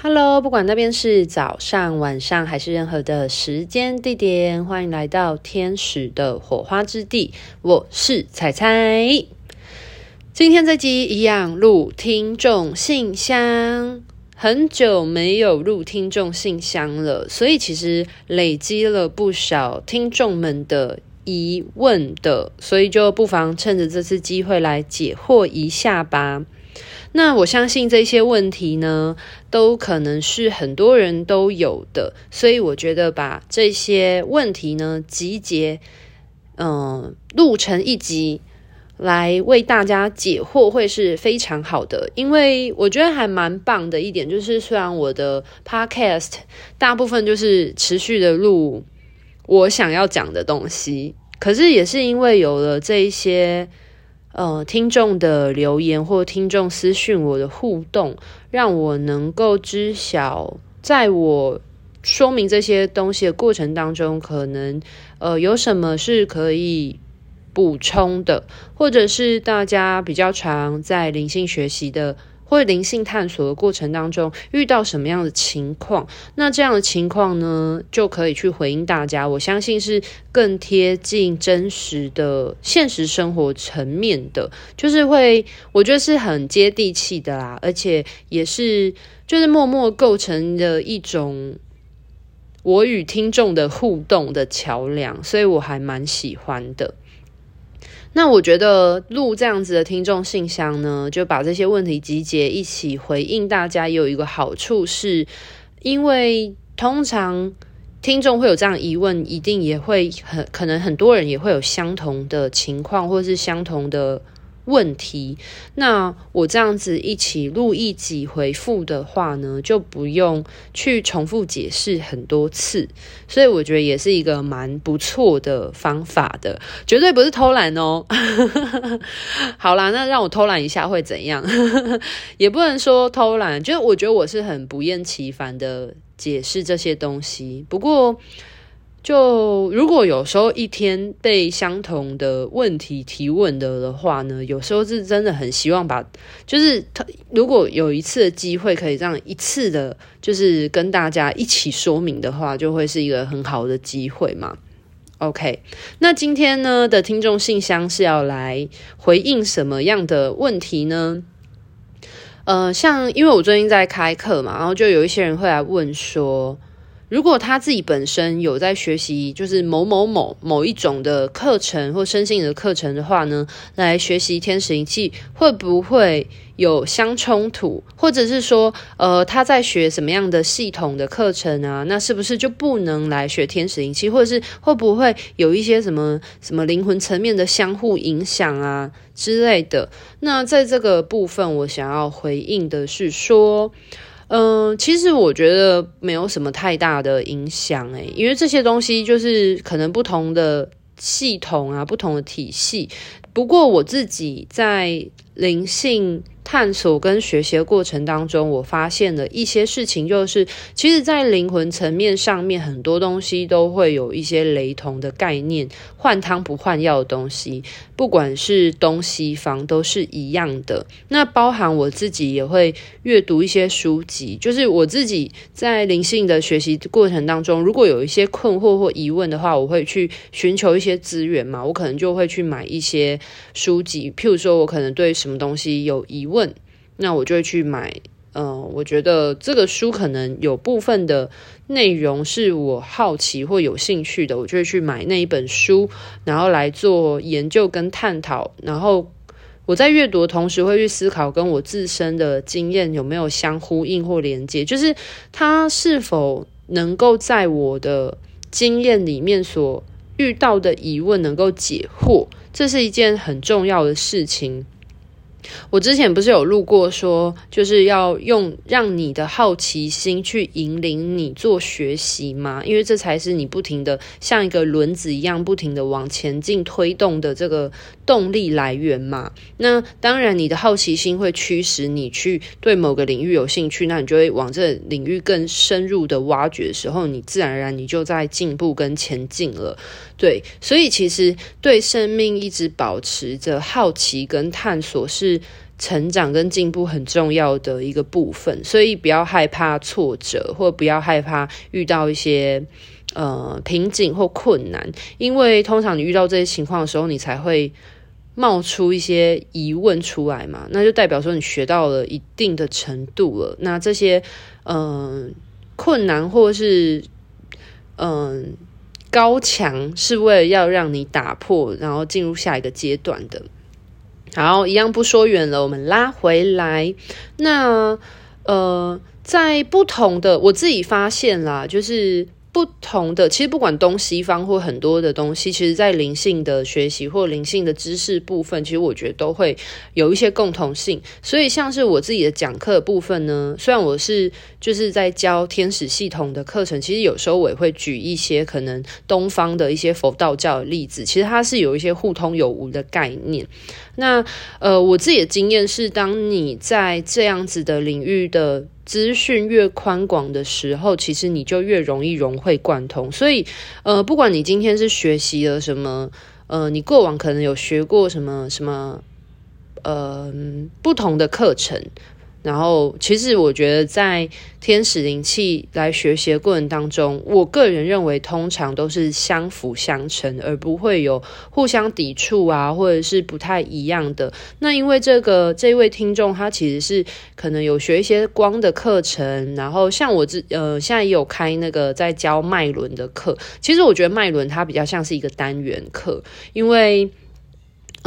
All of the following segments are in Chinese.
Hello，不管那边是早上、晚上还是任何的时间地点，欢迎来到天使的火花之地。我是彩彩。今天这集一样录听众信箱，很久没有录听众信箱了，所以其实累积了不少听众们的疑问的，所以就不妨趁着这次机会来解惑一下吧。那我相信这些问题呢，都可能是很多人都有的，所以我觉得把这些问题呢集结，嗯，录成一集来为大家解惑，会是非常好的。因为我觉得还蛮棒的一点，就是虽然我的 podcast 大部分就是持续的录我想要讲的东西，可是也是因为有了这一些。呃，听众的留言或听众私讯我的互动，让我能够知晓，在我说明这些东西的过程当中，可能呃有什么是可以补充的，或者是大家比较常在灵性学习的。或灵性探索的过程当中遇到什么样的情况，那这样的情况呢，就可以去回应大家。我相信是更贴近真实的现实生活层面的，就是会，我觉得是很接地气的啦，而且也是就是默默构成的一种我与听众的互动的桥梁，所以我还蛮喜欢的。那我觉得录这样子的听众信箱呢，就把这些问题集结一起回应大家，有一个好处是，因为通常听众会有这样疑问，一定也会很可能很多人也会有相同的情况，或是相同的。问题，那我这样子一起录一集回复的话呢，就不用去重复解释很多次，所以我觉得也是一个蛮不错的方法的，绝对不是偷懒哦。好啦，那让我偷懒一下会怎样？也不能说偷懒，就我觉得我是很不厌其烦的解释这些东西，不过。就如果有时候一天被相同的问题提问的的话呢，有时候是真的很希望把，就是他如果有一次的机会可以这样一次的，就是跟大家一起说明的话，就会是一个很好的机会嘛。OK，那今天呢的听众信箱是要来回应什么样的问题呢？呃，像因为我最近在开课嘛，然后就有一些人会来问说。如果他自己本身有在学习，就是某某某某一种的课程或身心的课程的话呢，来学习天使灵气会不会有相冲突？或者是说，呃，他在学什么样的系统的课程啊？那是不是就不能来学天使灵气？或者是会不会有一些什么什么灵魂层面的相互影响啊之类的？那在这个部分，我想要回应的是说。嗯，其实我觉得没有什么太大的影响诶，因为这些东西就是可能不同的系统啊，不同的体系。不过我自己在灵性探索跟学习的过程当中，我发现了一些事情，就是其实，在灵魂层面上面，很多东西都会有一些雷同的概念，换汤不换药的东西，不管是东西方都是一样的。那包含我自己也会阅读一些书籍，就是我自己在灵性的学习过程当中，如果有一些困惑或疑问的话，我会去寻求一些资源嘛，我可能就会去买一些书籍，譬如说我可能对什么东西有疑问。问，那我就会去买。嗯、呃，我觉得这个书可能有部分的内容是我好奇或有兴趣的，我就会去买那一本书，然后来做研究跟探讨。然后我在阅读同时，会去思考跟我自身的经验有没有相呼应或连接，就是它是否能够在我的经验里面所遇到的疑问能够解惑，这是一件很重要的事情。我之前不是有录过说，就是要用让你的好奇心去引领你做学习吗？因为这才是你不停的像一个轮子一样不停的往前进推动的这个动力来源嘛。那当然，你的好奇心会驱使你去对某个领域有兴趣，那你就会往这领域更深入的挖掘的时候，你自然而然你就在进步跟前进了。对，所以其实对生命一直保持着好奇跟探索是成长跟进步很重要的一个部分，所以不要害怕挫折，或不要害怕遇到一些呃瓶颈或困难，因为通常你遇到这些情况的时候，你才会冒出一些疑问出来嘛，那就代表说你学到了一定的程度了。那这些嗯、困难或是嗯、高墙，是为了要让你打破，然后进入下一个阶段的。好，一样不说远了，我们拉回来。那呃，在不同的，我自己发现啦，就是。不同的，其实不管东西方或很多的东西，其实在灵性的学习或灵性的知识部分，其实我觉得都会有一些共同性。所以像是我自己的讲课部分呢，虽然我是就是在教天使系统的课程，其实有时候我也会举一些可能东方的一些佛道教的例子，其实它是有一些互通有无的概念。那呃，我自己的经验是，当你在这样子的领域的。资讯越宽广的时候，其实你就越容易融会贯通。所以，呃，不管你今天是学习了什么，呃，你过往可能有学过什么什么，呃，不同的课程。然后，其实我觉得在天使灵气来学习的过程当中，我个人认为通常都是相辅相成，而不会有互相抵触啊，或者是不太一样的。那因为这个这位听众他其实是可能有学一些光的课程，然后像我这呃现在也有开那个在教脉轮的课。其实我觉得脉轮它比较像是一个单元课，因为。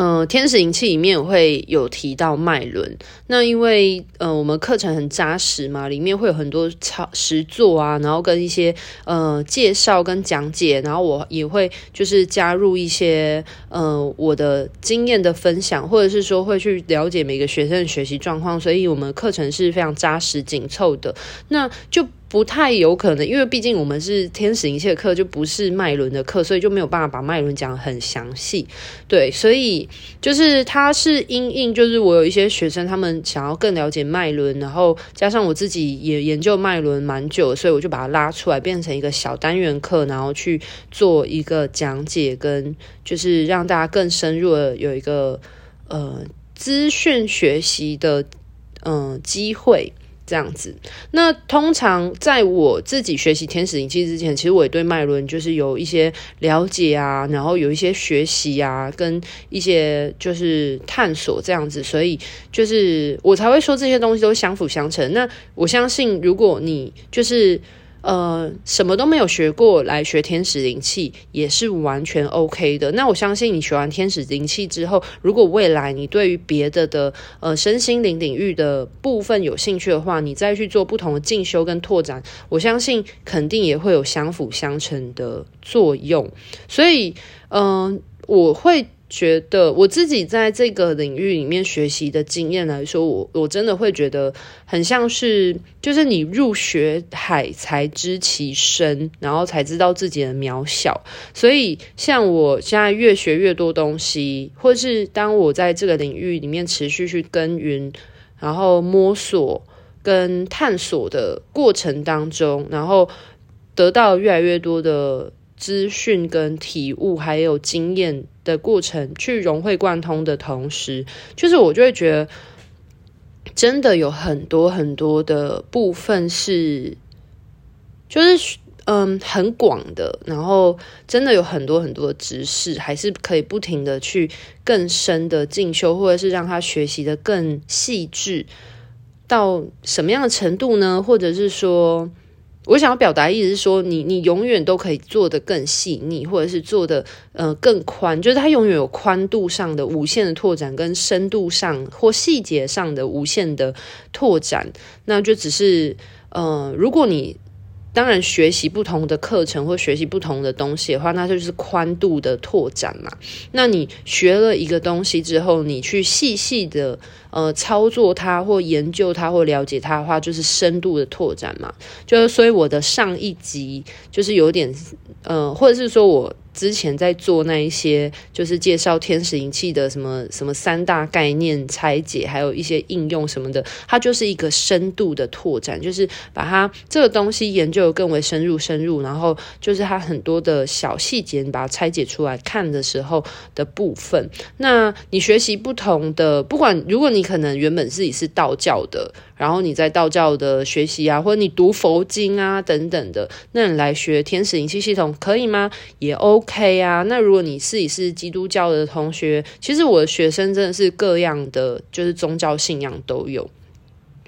呃，天使灵气里面会有提到脉轮。那因为呃，我们课程很扎实嘛，里面会有很多操实作啊，然后跟一些呃介绍跟讲解，然后我也会就是加入一些呃我的经验的分享，或者是说会去了解每个学生的学习状况，所以我们课程是非常扎实紧凑的。那就。不太有可能，因为毕竟我们是天使灵气的课，就不是脉轮的课，所以就没有办法把脉轮讲很详细。对，所以就是它是因应，就是我有一些学生，他们想要更了解脉轮，然后加上我自己也研究脉轮蛮久，所以我就把它拉出来，变成一个小单元课，然后去做一个讲解，跟就是让大家更深入的有一个呃资讯学习的嗯、机会。这样子，那通常在我自己学习天使灵气之前，其实我也对脉轮就是有一些了解啊，然后有一些学习啊，跟一些就是探索这样子，所以就是我才会说这些东西都相辅相成。那我相信，如果你就是。呃，什么都没有学过来学天使灵气也是完全 OK 的。那我相信你学完天使灵气之后，如果未来你对于别的的呃身心灵领域的部分有兴趣的话，你再去做不同的进修跟拓展，我相信肯定也会有相辅相成的作用。所以，嗯、我会。觉得我自己在这个领域里面学习的经验来说，我我真的会觉得很像是，就是你入学海才知其深，然后才知道自己的渺小。所以，像我现在越学越多东西，或是当我在这个领域里面持续去耕耘，然后摸索跟探索的过程当中，然后得到越来越多的。资讯跟体悟，还有经验的过程，去融会贯通的同时，就是我就会觉得，真的有很多很多的部分是，就是嗯很广的，然后真的有很多很多的知识，还是可以不停的去更深的进修，或者是让他学习的更细致，到什么样的程度呢？或者是说。我想要表达意思是说，你你永远都可以做得更细腻，或者是做得呃更宽，就是它永远有宽度上的无限的拓展，跟深度上或细节上的无限的拓展。那就只是呃，如果你。当然，学习不同的课程或学习不同的东西的话，那就是宽度的拓展嘛。那你学了一个东西之后，你去细细的呃操作它，或研究它，或了解它的话，就是深度的拓展嘛。就是所以我的上一集就是有点呃，或者是说我。之前在做那一些，就是介绍天使灵气的什么什么三大概念拆解，还有一些应用什么的，它就是一个深度的拓展，就是把它这个东西研究得更为深入深入，然后就是它很多的小细节，你把它拆解出来看的时候的部分。那你学习不同的，不管如果你你可能原本自己是道教的，然后你在道教的学习啊，或者你读佛经啊等等的，那你来学天使灵气系统可以吗？也 OK 啊。那如果你自己是基督教的同学，其实我的学生真的是各样的，就是宗教信仰都有。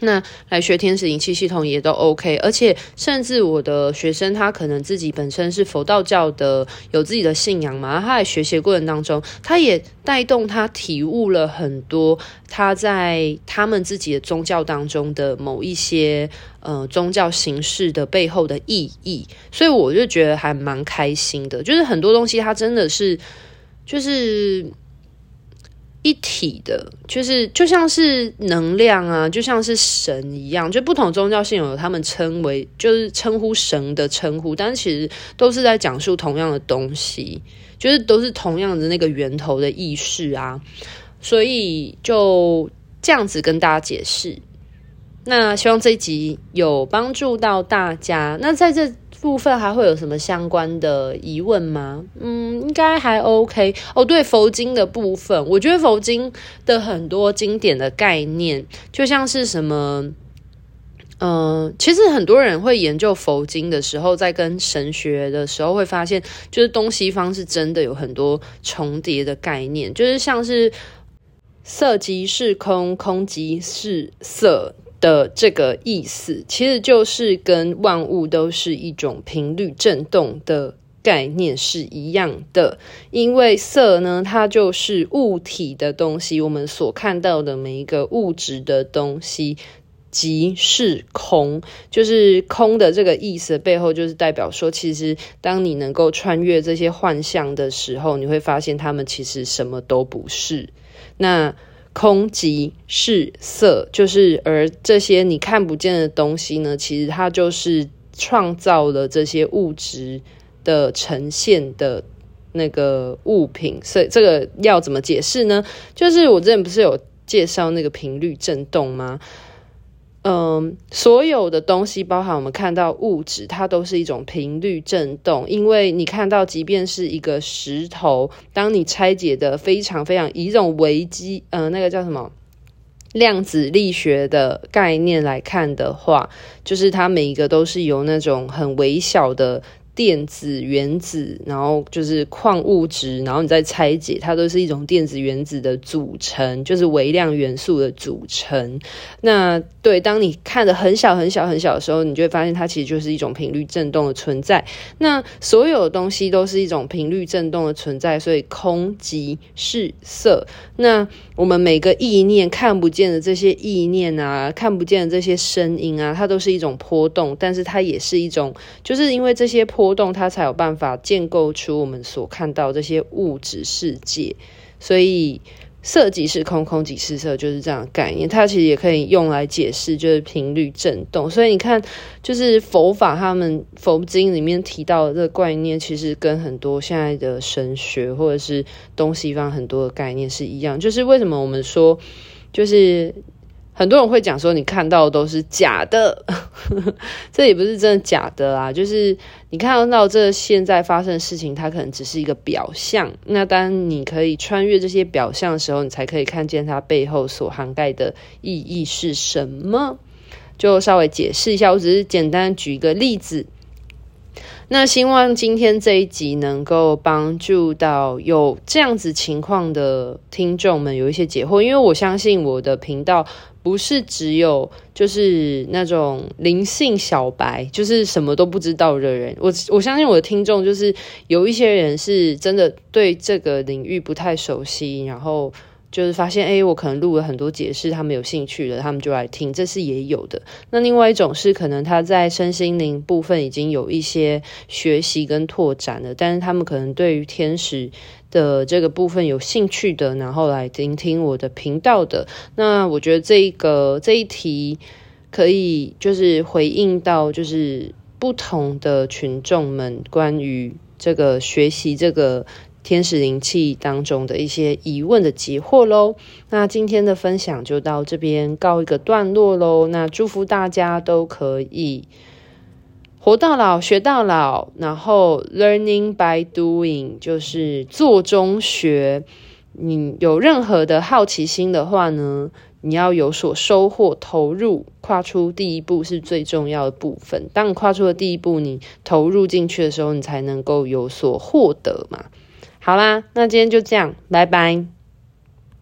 那来学天使灵气系统也都 OK，而且甚至我的学生他可能自己本身是佛道教的，有自己的信仰嘛，他在学习过程当中，他也带动他体悟了很多他在他们自己的宗教当中的某一些呃宗教形式的背后的意义，所以我就觉得还蛮开心的，就是很多东西它真的是就是。一体的，就是就像是能量啊，就像是神一样，就不同宗教信仰有他们称为，就是称呼神的称呼，但其实都是在讲述同样的东西，就是都是同样的那个源头的意识啊，所以就这样子跟大家解释。那希望这一集有帮助到大家。那在这。部分还会有什么相关的疑问吗？嗯，应该还 OK 哦。对，佛经的部分，我觉得佛经的很多经典的概念，就像是什么，嗯、其实很多人会研究佛经的时候，在跟神学的时候，会发现，就是东西方是真的有很多重叠的概念，就是像是色即是空，空即是色。的这个意思，其实就是跟万物都是一种频率振动的概念是一样的。因为色呢，它就是物体的东西，我们所看到的每一个物质的东西，即是空，就是空的这个意思背后，就是代表说，其实当你能够穿越这些幻象的时候，你会发现它们其实什么都不是。那空即是色，就是而这些你看不见的东西呢，其实它就是创造了这些物质的呈现的那个物品。所以这个要怎么解释呢？就是我之前不是有介绍那个频率振动吗？嗯，所有的东西，包含我们看到物质，它都是一种频率振动。因为你看到，即便是一个石头，当你拆解的非常非常以一种维基，呃，那个叫什么量子力学的概念来看的话，就是它每一个都是由那种很微小的。电子、原子，然后就是矿物质，然后你再拆解，它都是一种电子、原子的组成，就是微量元素的组成。那对，当你看得很小、很小、很小的时候，你就会发现它其实就是一种频率振动的存在。那所有东西都是一种频率振动的存在，所以空即是色。那我们每个意念看不见的这些意念啊，看不见的这些声音啊，它都是一种波动，但是它也是一种，就是因为这些波。波动，它才有办法建构出我们所看到这些物质世界。所以，色即是空，空即是色，就是这样的概念。它其实也可以用来解释，就是频率振动。所以你看，就是佛法他们佛经里面提到的这个概念，其实跟很多现在的神学或者是东西方很多的概念是一样。就是为什么我们说，就是。很多人会讲说，你看到的都是假的，这也不是真的假的啊。就是你看得到这现在发生的事情，它可能只是一个表象。那当你可以穿越这些表象的时候，你才可以看见它背后所涵盖的意义是什么。就稍微解释一下，我只是简单举一个例子。那希望今天这一集能够帮助到有这样子情况的听众们有一些解惑，因为我相信我的频道。不是只有就是那种灵性小白，就是什么都不知道的人。我我相信我的听众就是有一些人是真的对这个领域不太熟悉，然后就是发现，诶，我可能录了很多解释，他们有兴趣的，他们就来听，这是也有的。那另外一种是可能他在身心灵部分已经有一些学习跟拓展了，但是他们可能对于天使。的这个部分有兴趣的，然后来聆听我的频道的，那我觉得这一个这一题可以就是回应到就是不同的群众们关于这个学习这个天使灵气当中的一些疑问的解惑喽。那今天的分享就到这边告一个段落喽。那祝福大家都可以。活到老，学到老，然后 learning by doing 就是做中学。你有任何的好奇心的话呢，你要有所收获，投入，跨出第一步是最重要的部分。当你跨出了第一步，你投入进去的时候，你才能够有所获得嘛。好啦，那今天就这样，拜拜。